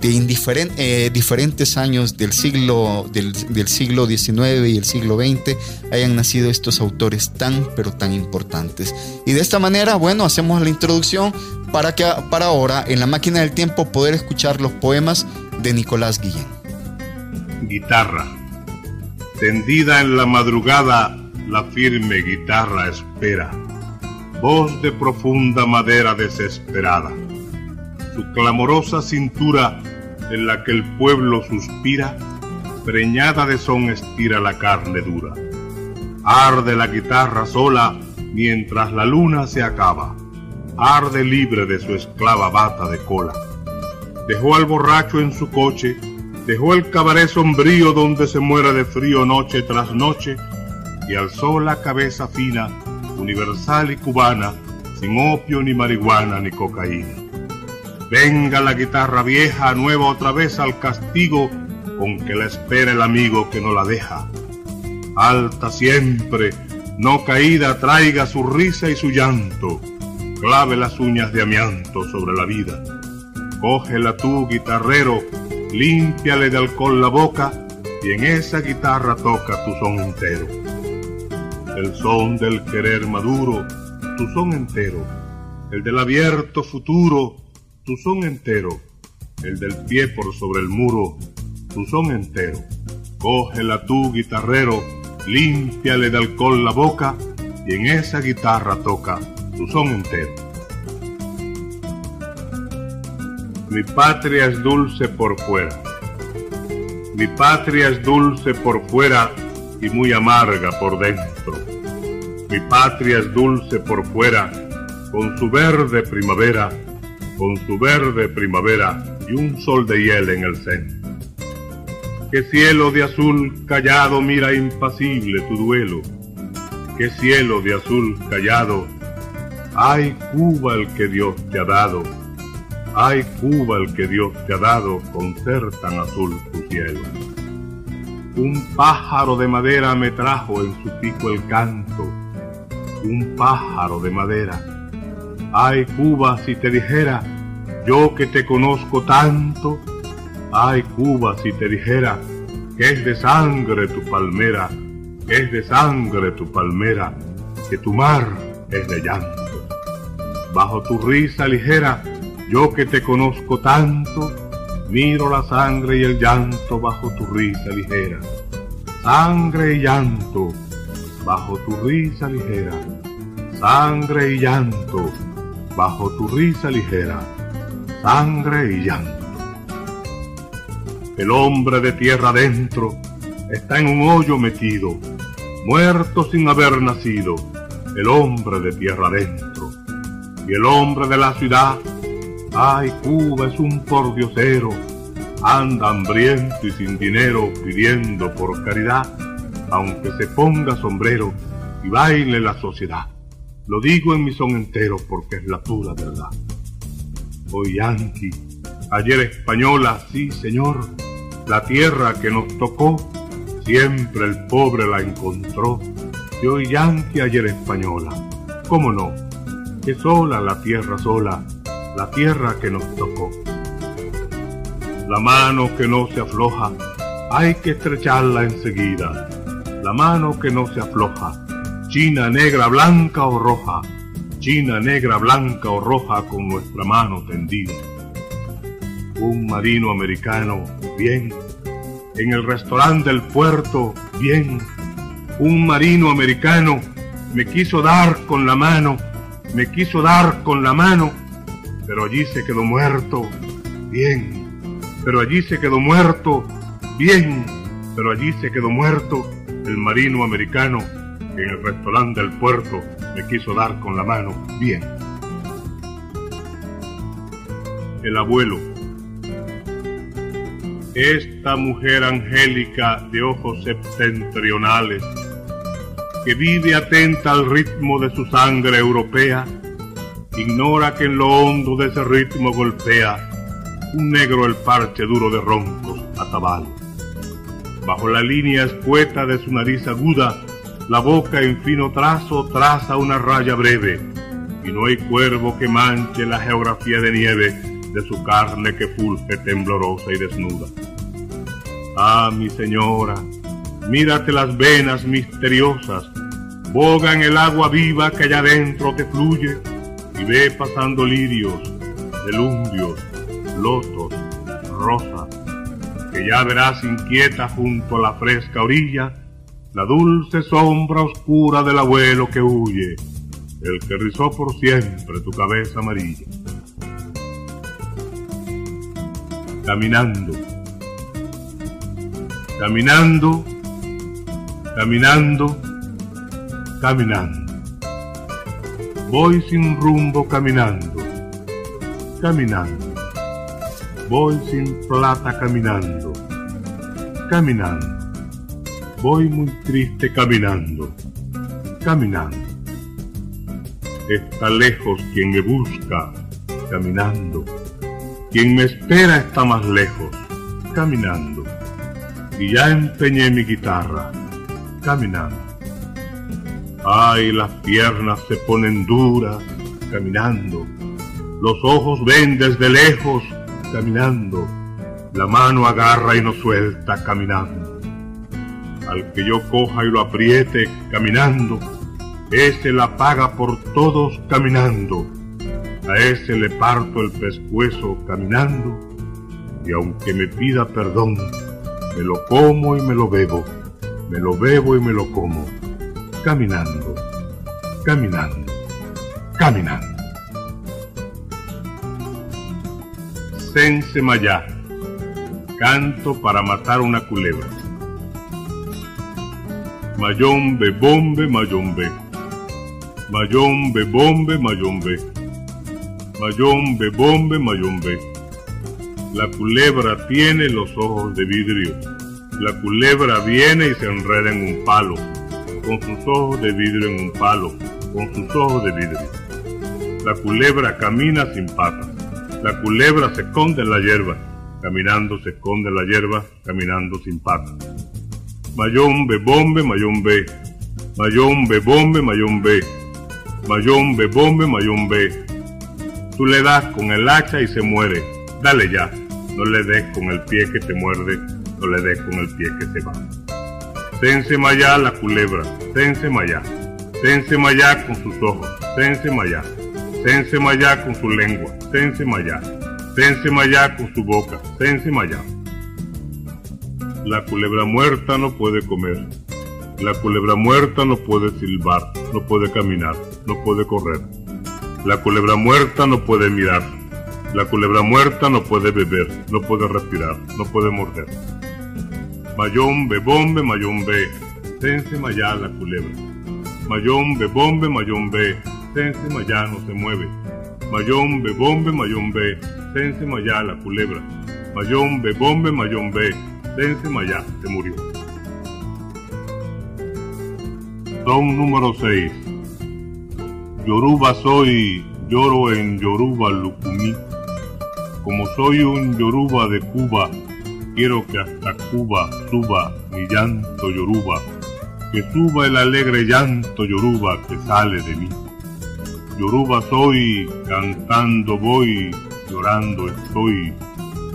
de eh, diferentes años del siglo, del, siglo XIX y el siglo XX hayan nacido estos autores tan, pero tan importantes. Y de esta manera, bueno, hacemos la introducción para que para ahora, en la máquina del tiempo, poder escuchar los poemas de Nicolás Guillén. Guitarra. Tendida en la madrugada, la firme guitarra espera. Voz de profunda madera desesperada su clamorosa cintura en la que el pueblo suspira, preñada de son estira la carne dura. Arde la guitarra sola mientras la luna se acaba, arde libre de su esclava bata de cola. Dejó al borracho en su coche, dejó el cabaret sombrío donde se muere de frío noche tras noche y alzó la cabeza fina, universal y cubana, sin opio ni marihuana ni cocaína. Venga la guitarra vieja, nueva otra vez al castigo, con que la espera el amigo que no la deja. Alta siempre, no caída, traiga su risa y su llanto, clave las uñas de amianto sobre la vida. Cógela tú, guitarrero, límpiale de alcohol la boca, y en esa guitarra toca tu son entero. El son del querer maduro, tu son entero, el del abierto futuro, tu son entero, el del pie por sobre el muro, tu son entero. Cógela tú, guitarrero, límpiale de alcohol la boca y en esa guitarra toca tu son entero. Mi patria es dulce por fuera, mi patria es dulce por fuera y muy amarga por dentro. Mi patria es dulce por fuera, con su verde primavera con su verde primavera y un sol de hiel en el centro. Qué cielo de azul callado mira impasible tu duelo, qué cielo de azul callado, ay Cuba el que Dios te ha dado, ay Cuba el que Dios te ha dado con ser tan azul tu cielo. Un pájaro de madera me trajo en su pico el canto, un pájaro de madera Ay, Cuba, si te dijera, yo que te conozco tanto, ay, Cuba, si te dijera, que es de sangre tu palmera, que es de sangre tu palmera, que tu mar es de llanto. Bajo tu risa ligera, yo que te conozco tanto, miro la sangre y el llanto bajo tu risa ligera. Sangre y llanto, bajo tu risa ligera. Sangre y llanto, bajo tu risa ligera, sangre y llanto. El hombre de tierra adentro está en un hoyo metido, muerto sin haber nacido, el hombre de tierra adentro. Y el hombre de la ciudad, ay, Cuba es un pordiosero, anda hambriento y sin dinero pidiendo por caridad, aunque se ponga sombrero y baile la sociedad. Lo digo en mi son entero porque es la pura verdad. Hoy Yankee, ayer española, sí señor, la tierra que nos tocó, siempre el pobre la encontró. Y hoy Yankee, ayer española, ¿cómo no? Que sola la tierra sola, la tierra que nos tocó. La mano que no se afloja, hay que estrecharla enseguida. La mano que no se afloja, China negra, blanca o roja, China negra, blanca o roja con nuestra mano tendida. Un marino americano, bien, en el restaurante del puerto, bien. Un marino americano me quiso dar con la mano, me quiso dar con la mano, pero allí se quedó muerto, bien. Pero allí se quedó muerto, bien. Pero allí se quedó muerto el marino americano en el restaurante del puerto me quiso dar con la mano bien. El abuelo. Esta mujer angélica de ojos septentrionales, que vive atenta al ritmo de su sangre europea, ignora que en lo hondo de ese ritmo golpea un negro el parche duro de roncos atabalos. Bajo la línea escueta de su nariz aguda, la boca en fino trazo traza una raya breve, y no hay cuervo que manche la geografía de nieve de su carne que fulge temblorosa y desnuda. Ah, mi señora, mírate las venas misteriosas, boga en el agua viva que allá adentro te fluye, y ve pasando lirios, delumbios, lotos, rosas, que ya verás inquieta junto a la fresca orilla, la dulce sombra oscura del abuelo que huye, el que rizó por siempre tu cabeza amarilla. Caminando, caminando, caminando, caminando. Voy sin rumbo caminando, caminando. Voy sin plata caminando, caminando. Voy muy triste caminando, caminando. Está lejos quien me busca, caminando. Quien me espera está más lejos, caminando. Y ya empeñé mi guitarra, caminando. Ay, las piernas se ponen duras, caminando. Los ojos ven desde lejos, caminando. La mano agarra y no suelta, caminando. Al que yo coja y lo apriete, caminando ese la paga por todos caminando, a ese le parto el pescuezo caminando, y aunque me pida perdón, me lo como y me lo bebo, me lo bebo y me lo como, caminando, caminando, caminando. Sense Mayá, canto para matar una culebra. Mayombe, bombe, mayombe Mayombe, bombe, mayombe. Mayombe, bombe, mayombe. La culebra tiene los ojos de vidrio. La culebra viene y se enreda en un palo, con sus ojos de vidrio en un palo, con sus ojos de vidrio. La culebra camina sin patas. La culebra se esconde en la hierba. Caminando se esconde en la hierba, caminando sin patas. Mayombe, bombe, mayombe. Mayombe, bombe, mayombe. Mayombe, bombe, mayombe. Tú le das con el hacha y se muere. Dale ya. No le des con el pie que te muerde. No le des con el pie que te va. Sense Mayá la culebra. Sense Mayá. Sense Mayá con sus ojos. Sense Mayá. Sense Mayá con su lengua. Sense Mayá. Sense Mayá con su boca. Sense Mayá. La culebra muerta no puede comer. La culebra muerta no puede silbar, no puede caminar, no puede correr. La culebra muerta no puede mirar. La culebra muerta no puede beber, no puede respirar, no puede morder. Mayombe, bombe, mayombe, sense mayá la culebra. Mayombe, bombe, mayombe, sense mayá no se mueve. Mayombe, bombe, mayombe, sense mayá la culebra. Mayombe, bombe, mayombe, sense mayá se murió. Son número 6. Yoruba soy, lloro en Yoruba Lucumí. Como soy un Yoruba de Cuba, quiero que hasta Cuba suba mi llanto Yoruba, que suba el alegre llanto Yoruba que sale de mí. Yoruba soy, cantando voy, llorando estoy,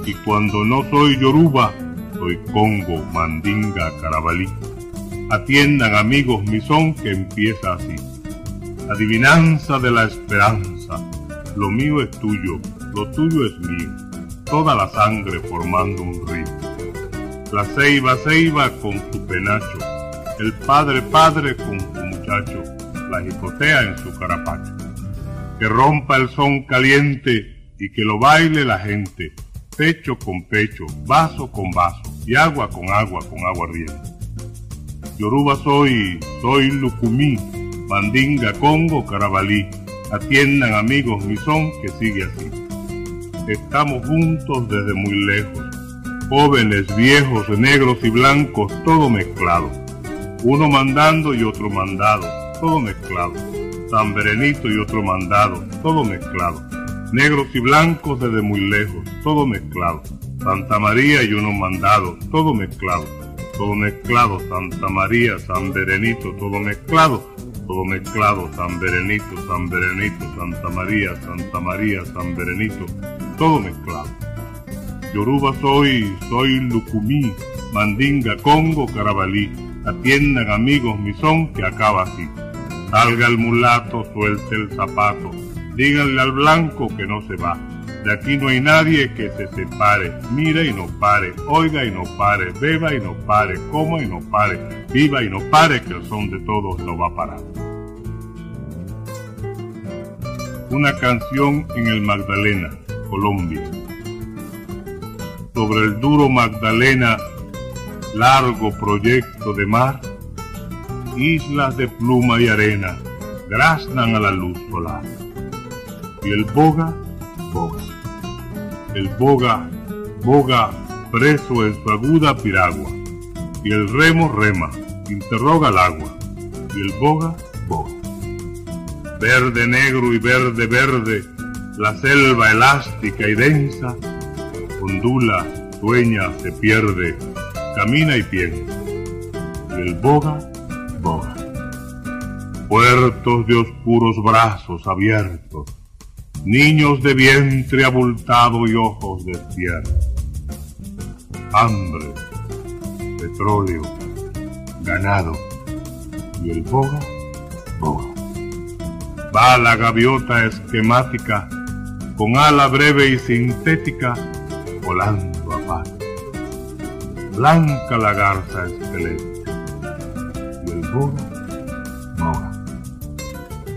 y cuando no soy Yoruba, soy Congo, Mandinga, Carabalí. Atiendan amigos mi son que empieza así. Adivinanza de la esperanza. Lo mío es tuyo, lo tuyo es mío. Toda la sangre formando un río. La ceiba ceiba con su penacho. El padre padre con su muchacho. La jicotea en su carapacho. Que rompa el son caliente y que lo baile la gente. Pecho con pecho, vaso con vaso y agua con agua con agua riendo. Yoruba soy, soy Lucumí, Mandinga, Congo, Carabalí. Atiendan amigos mi son que sigue así. Estamos juntos desde muy lejos, jóvenes, viejos, negros y blancos, todo mezclado. Uno mandando y otro mandado, todo mezclado. San Berenito y otro mandado, todo mezclado. Negros y blancos desde muy lejos, todo mezclado. Santa María y uno mandado, todo mezclado todo mezclado, Santa María, San Berenito, todo mezclado, todo mezclado, San Berenito, San Berenito, Santa María, Santa María, San Berenito, todo mezclado. Yoruba soy, soy Lucumí, Mandinga, Congo, Carabalí. Atiendan amigos mi son que acaba así. Salga el mulato, suelte el zapato. Díganle al blanco que no se va. De aquí no hay nadie que se separe. Mire y no pare, oiga y no pare, beba y no pare, coma y no pare, viva y no pare, que el son de todos no va a parar. Una canción en el Magdalena, Colombia. Sobre el duro Magdalena, largo proyecto de mar, islas de pluma y arena graznan a la luz solar. Y el boga, boga. El boga, boga, preso en su aguda piragua. Y el remo rema, interroga el agua. Y el boga, boga. Verde, negro y verde, verde, la selva elástica y densa, ondula, sueña, se pierde, camina y piensa. Y el boga, boga. Puertos de oscuros brazos abiertos, niños de vientre abultado y ojos despiertos. Hambre, petróleo, ganado y el boga, boga. Va la gaviota esquemática con ala breve y sintética volando a paz. Blanca la garza esquelética y el boga, boga.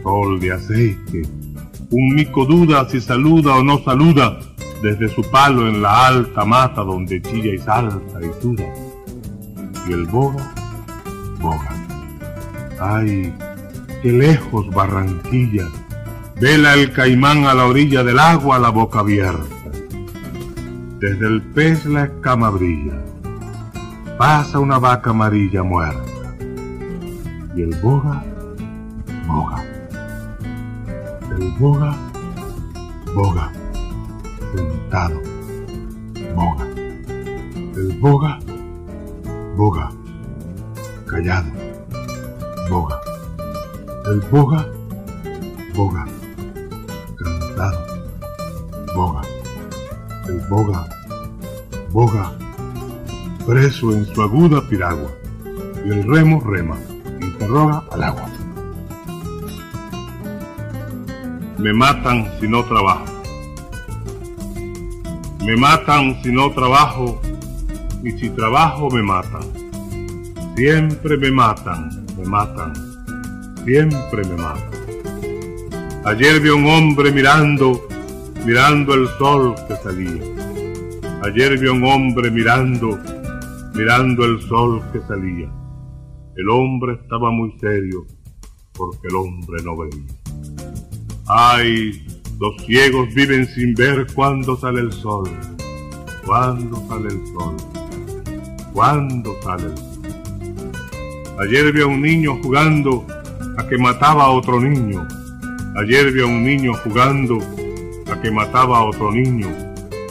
Sol de aceite, un mico duda si saluda o no saluda desde su palo en la alta mata donde chilla y salta y suda. Y el boga, boga. Ay, qué lejos Barranquilla, vela el caimán a la orilla del agua la boca abierta. Desde el pez la escama brilla, pasa una vaca amarilla muerta. Y el boga, boga. Boga, boga, sentado, boga. El boga, boga, callado, boga. El boga, boga, cantado, boga. El boga, boga, preso en su aguda piragua. Y el remo rema, interroga al agua. Me matan si no trabajo. Me matan si no trabajo, y si trabajo me matan. Siempre me matan, me matan, siempre me matan. Ayer vi a un hombre mirando, mirando el sol que salía. Ayer vi a un hombre mirando, mirando el sol que salía. El hombre estaba muy serio, porque el hombre no veía. Ay, los ciegos viven sin ver cuándo sale el sol, cuándo sale el sol, cuándo sale el sol. Ayer vi a un niño jugando a que mataba a otro niño. Ayer vi a un niño jugando a que mataba a otro niño.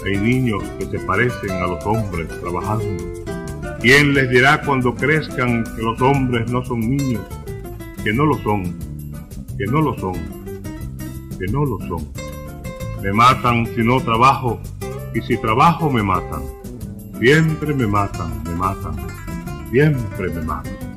Hay niños que se parecen a los hombres trabajando. ¿Quién les dirá cuando crezcan que los hombres no son niños? Que no lo son, que no lo son, que no lo son. Me matan si no trabajo y si trabajo me matan. Siempre me matan, me matan, siempre me matan.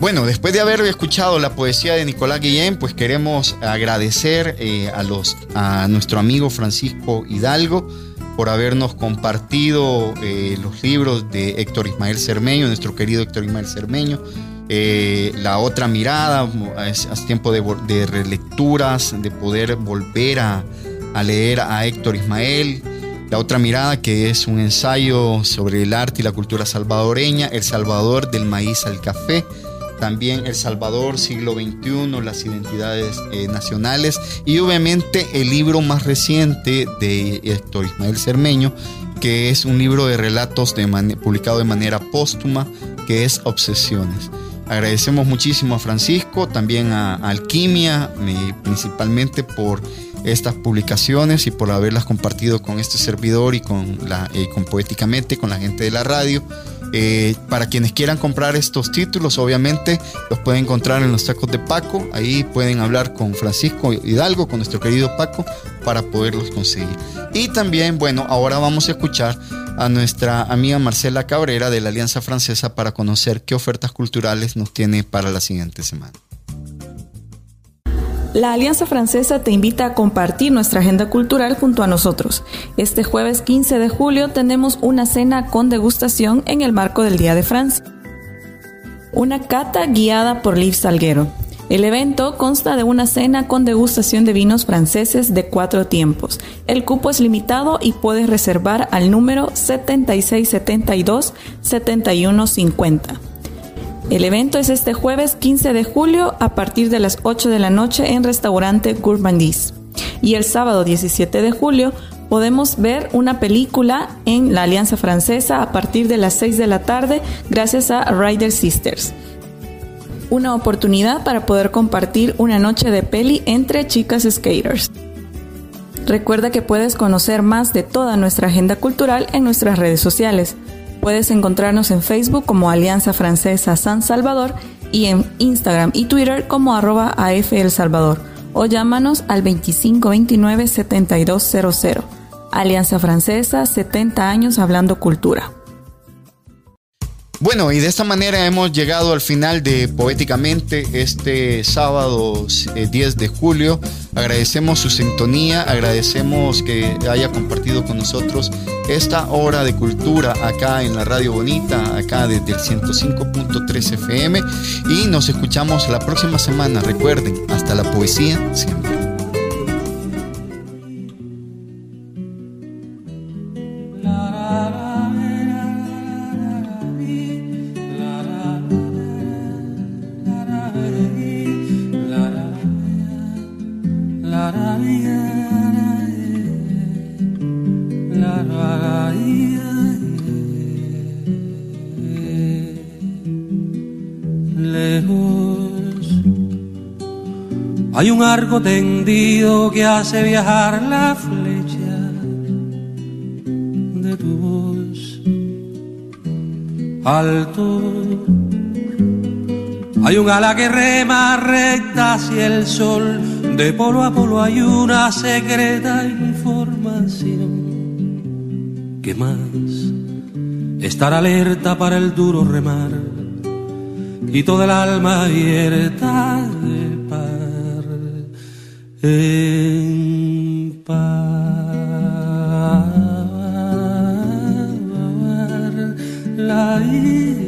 Bueno, después de haber escuchado la poesía de Nicolás Guillén, pues queremos agradecer eh, a, los, a nuestro amigo Francisco Hidalgo por habernos compartido eh, los libros de Héctor Ismael Cermeño, nuestro querido Héctor Ismael Cermeño. Eh, la otra mirada, es, tiempo de, de, relecturas, de poder volver a, leer a Héctor Ismael. La otra mirada, que es un ensayo sobre el arte y la cultura salvadoreña, El Salvador del maíz al café, también El Salvador, siglo XXI, las identidades eh, nacionales y obviamente el libro más reciente de Héctor Ismael Cermeño, que es un libro de relatos publicado de manera póstuma, que es Obsesiones. Agradecemos muchísimo a Francisco, también a, Alquimia, principalmente por estas publicaciones y por haberlas compartido con este servidor y con, eh, con Poéticamente, con la gente de la radio. Eh, para quienes quieran comprar estos títulos, obviamente los pueden encontrar en los tacos de Paco. Ahí pueden hablar con Francisco Hidalgo, con nuestro querido Paco, para poderlos conseguir. Y también, bueno, ahora vamos a escuchar a nuestra amiga Marcela Cabrera de la Alianza Francesa para conocer qué ofertas culturales nos tiene para la siguiente semana. La Alianza Francesa te invita a compartir nuestra agenda cultural junto a nosotros. Este jueves 15 de julio tenemos una cena con degustación en el marco del Día de Francia. Una cata guiada por Liv Salguero. El evento consta de una cena con degustación de vinos franceses de cuatro tiempos. El cupo es limitado y puedes reservar al número 7672 7150. El evento es este jueves 15 de julio a partir de las 8 de la noche en restaurante Gourmandise. Y el sábado 17 de julio podemos ver una película en la Alianza Francesa a partir de las 6 de la tarde gracias a Rider Sisters. Una oportunidad para poder compartir una noche de peli entre chicas skaters. Recuerda que puedes conocer más de toda nuestra agenda cultural en nuestras redes sociales. Puedes encontrarnos en Facebook como Alianza Francesa San Salvador y en Instagram y Twitter como arroba AF El Salvador o llámanos al 2529-7200. Alianza Francesa, 70 años hablando cultura. Bueno, y de esta manera hemos llegado al final de Poéticamente este sábado 10 eh, de julio. Agradecemos su sintonía, agradecemos que haya compartido con nosotros esta hora de cultura acá en la Radio Bonita, acá desde el 105.3 FM. Y nos escuchamos la próxima semana. Recuerden, hasta la poesía siempre. Hay un arco tendido que hace viajar la flecha de tu voz. Alto. Hay un ala que rema recta hacia el sol. De polo a polo hay una secreta información. ¿Qué más? Estar alerta para el duro remar y toda el alma abierta en paz. La ira,